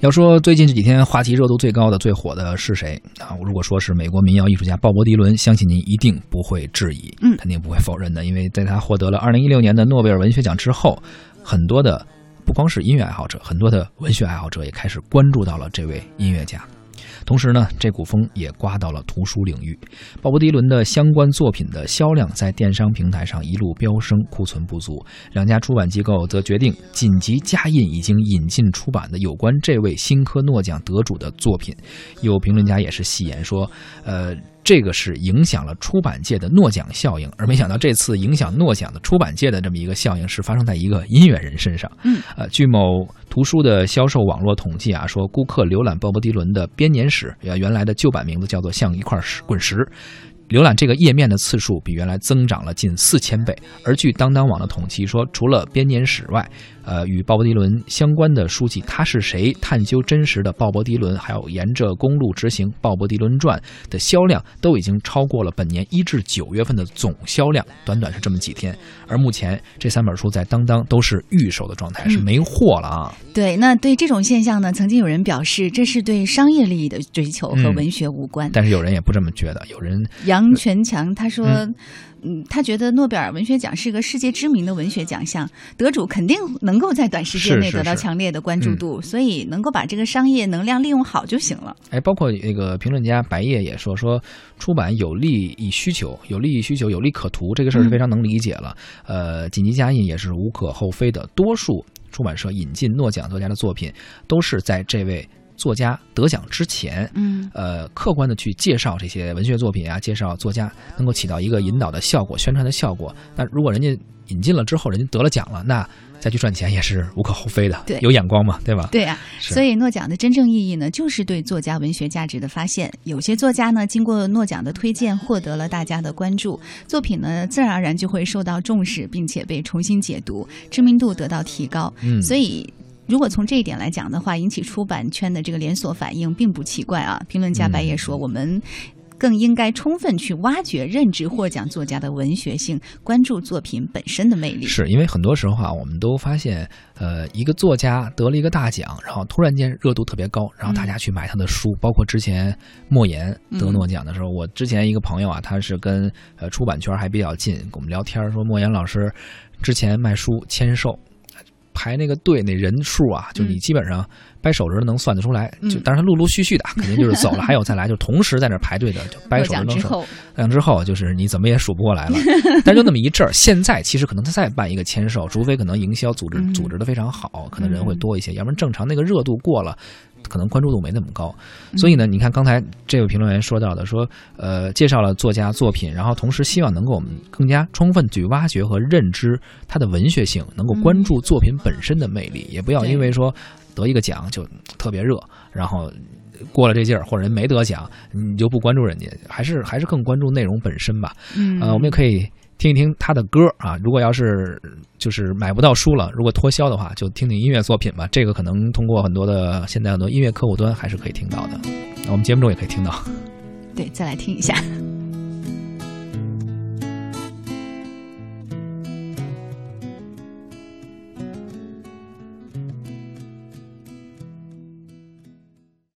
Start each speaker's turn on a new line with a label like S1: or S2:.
S1: 要说最近这几天话题热度最高的、最火的是谁啊？如果说是美国民谣艺术家鲍勃迪伦，相信您一定不会质疑，
S2: 嗯
S1: 肯定不会否认的，因为在他获得了2016年的诺贝尔文学奖之后，很多的不光是音乐爱好者，很多的文学爱好者也开始关注到了这位音乐家。同时呢，这股风也刮到了图书领域。鲍勃迪伦的相关作品的销量在电商平台上一路飙升，库存不足。两家出版机构则决定紧急加印已经引进出版的有关这位新科诺奖得主的作品。有评论家也是戏言说，呃。这个是影响了出版界的诺奖效应，而没想到这次影响诺奖的出版界的这么一个效应是发生在一个音乐人身上。
S2: 嗯，
S1: 呃，据某图书的销售网络统计啊，说顾客浏览鲍勃迪伦的编年史，呃，原来的旧版名字叫做《像一块石滚石》。浏览这个页面的次数比原来增长了近四千倍，而据当当网的统计说，除了编年史外，呃，与鲍勃迪伦相关的书籍《他是谁》探究真实的鲍勃迪伦，还有《沿着公路执行鲍勃迪伦传》的销量都已经超过了本年一至九月份的总销量，短短是这么几天。而目前这三本书在当当都是预售的状态，是没货了啊。
S2: 对，那对这种现象呢，曾经有人表示这是对商业利益的追求和
S1: 嗯
S2: 文学无关。
S1: 但是有人也不这么觉得，有人
S2: 杨全强他说。
S1: 嗯
S2: 嗯，他觉得诺贝尔文学奖是个世界知名的文学奖项，得主肯定能够在短时间内得到强烈的关注度，所以能够把这个商业能量利用好就行了。
S1: 哎，包括那个评论家白夜也说，说出版有利益需求，有利益需求，有利可图，这个事儿是非常能理解了。呃，紧急加印也是无可厚非的。多数出版社引进诺奖作家的作品，都是在这位作家得奖之前，
S2: 嗯，
S1: 呃，客观的去介绍这些文学作品啊，介绍作家，能够起到一个引导的效果、宣传的效果。那如果人家引进了之后，人家得了奖了，那再去赚钱也是无可厚非的，
S2: 对
S1: 有眼光嘛，对吧？
S2: 对啊，所以诺奖的真正意义呢，就是对作家文学价值的发现。有些作家呢，经过诺奖的推荐，获得了大家的关注，作品呢，自然而然就会受到重视，并且被重新解读，知名度得到提高。
S1: 嗯，
S2: 所以。如果从这一点来讲的话，引起出版圈的这个连锁反应并不奇怪啊。评论家白夜说，
S1: 嗯
S2: 我们更应该充分去挖掘、认知获奖作家的文学性，关注作品本身的魅力。
S1: 是因为很多时候啊，我们都发现，呃，一个作家得了一个大奖，然后突然间热度特别高，然后大家去买他的书，包括之前莫言得诺奖的时候，我之前一个朋友啊，他是跟呃出版圈还比较近，跟我们聊天说，莫言老师之前卖书签售。排那个队那人数啊，就你基本上掰手指头能算得出来。
S2: 嗯
S1: 就但是他陆陆续续的，肯定就是走了，还有再来，就同时在那排队的，就掰手指能数。
S2: 奖之后，
S1: 两之后，就是你怎么也数不过来了。但就那么一阵儿，现在其实可能他再办一个签售，除非可能营销组织
S2: 嗯
S1: 组织的非常好，可能人会多一些，要不然正常那个热度过了。可能关注度没那么高，所以呢，你看刚才这位评论员说到的，说呃，介绍了作家作品，然后同时希望能够我们更加充分去挖掘和认知他的文学性，能够关注作品本身的魅力，也不要因为说得一个奖就特别热，然后过了这劲儿，或者人没得奖，你就不关注人家，还是还是更关注内容本身吧。
S2: 嗯，
S1: 呃，我们也可以听一听他的歌啊。如果要是就是买不到书了，如果脱销的话，就听听音乐作品吧。这个可能通过很多的现在很多音乐客户端还是可以听到的，我们节目中也可以听到。
S2: 对，再来听一下。